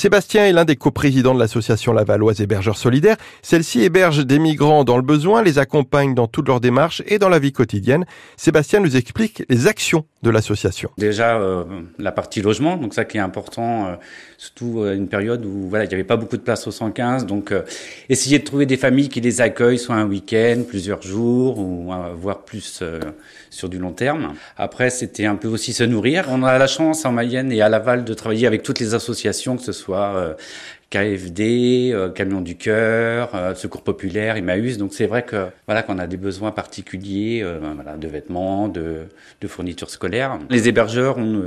Sébastien est l'un des coprésidents de l'association Lavalloise Hébergeurs Solidaires. Celle-ci héberge des migrants dans le besoin, les accompagne dans toutes leurs démarches et dans la vie quotidienne. Sébastien nous explique les actions de l'association. Déjà euh, la partie logement, donc ça qui est important, euh, surtout à une période où voilà il n'y avait pas beaucoup de place au 115, donc euh, essayer de trouver des familles qui les accueillent, soit un week-end, plusieurs jours, ou voire plus sur du long terme. Après c'était un peu aussi se nourrir. On a la chance en Mayenne et à Laval de travailler avec toutes les associations, que ce soit KFD, euh, Camion du Cœur, euh, Secours Populaire, Emmaüs. Donc c'est vrai que voilà qu'on a des besoins particuliers euh, voilà, de vêtements, de, de fournitures scolaires. Les hébergeurs, nous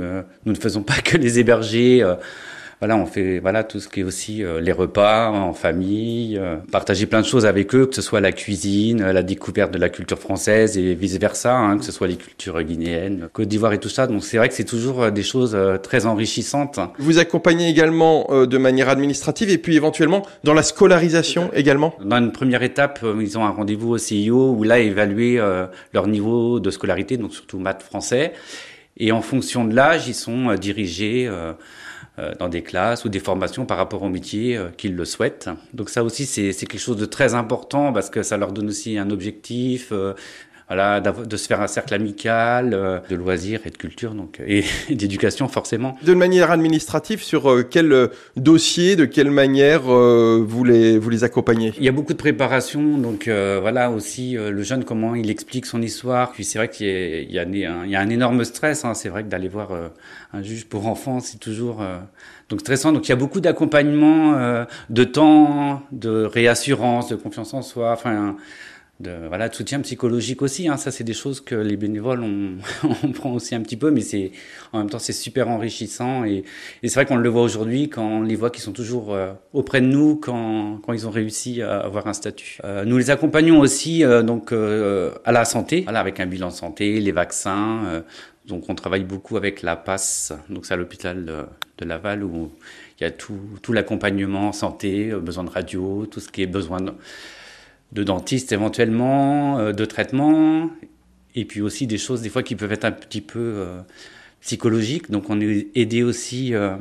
ne faisons pas que les héberger voilà, on fait voilà tout ce qui est aussi euh, les repas en famille, euh, partager plein de choses avec eux, que ce soit la cuisine, la découverte de la culture française et vice versa, hein, que ce soit les cultures guinéennes, Côte d'Ivoire et tout ça. Donc c'est vrai que c'est toujours euh, des choses très enrichissantes. Vous accompagnez également de manière administrative et puis éventuellement dans la scolarisation également? Dans une première étape, ils ont un rendez-vous au CIO où là évaluer leur niveau de scolarité, donc surtout maths français. Et en fonction de l'âge, ils sont dirigés euh, dans des classes ou des formations par rapport au métier euh, qu'ils le souhaitent. Donc ça aussi, c'est quelque chose de très important parce que ça leur donne aussi un objectif, euh, voilà, de se faire un cercle amical, euh, de loisirs et de culture, donc et, d'éducation forcément. De manière administrative, sur euh, quel euh, dossier, de quelle manière vous les vous les accompagnez? Il y a beaucoup de préparation, donc voilà aussi le jeune comment il explique son histoire. Puis c'est vrai qu'il y, a, il y a un énorme stress. Hein. C'est vrai que d'aller voir un juge pour enfants, c'est toujours donc stressant. Donc il y a beaucoup d'accompagnement, de temps, de réassurance, de confiance en soi. Enfin de voilà de soutien psychologique aussi hein. ça c'est des choses que les bénévoles on, on prend aussi un petit peu mais c'est en même temps c'est super enrichissant et, et c'est vrai qu'on le voit aujourd'hui quand on les voit qui sont toujours euh, auprès de nous quand, quand ils ont réussi à avoir un statut euh, nous les accompagnons aussi euh, donc à la santé voilà avec un bilan de santé les vaccins donc on travaille beaucoup avec la passe donc c'est à l'hôpital de, de Laval où il y a tout tout l'accompagnement santé besoin de radio tout ce qui est besoin de de dentiste éventuellement, euh, de traitement, et puis aussi des choses des fois qui peuvent être un petit peu euh, psychologiques. Donc on est aidé aussi euh,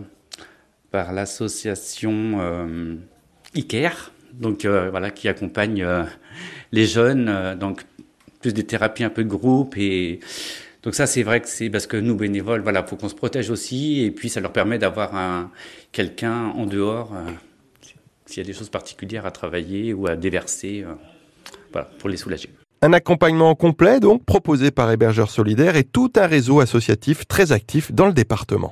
par l'association ICARE, donc voilà qui accompagne les jeunes, donc plus des thérapies un peu de groupe et donc ça, c'est vrai que c'est parce que nous bénévoles, voilà, faut qu'on se protège aussi, et puis ça leur permet d'avoir un quelqu'un en dehors s'il y a des choses particulières à travailler ou à déverser, euh, pour les soulager. Un accompagnement complet, donc, proposé par Hébergeurs Solidaires et tout un réseau associatif très actif dans le département.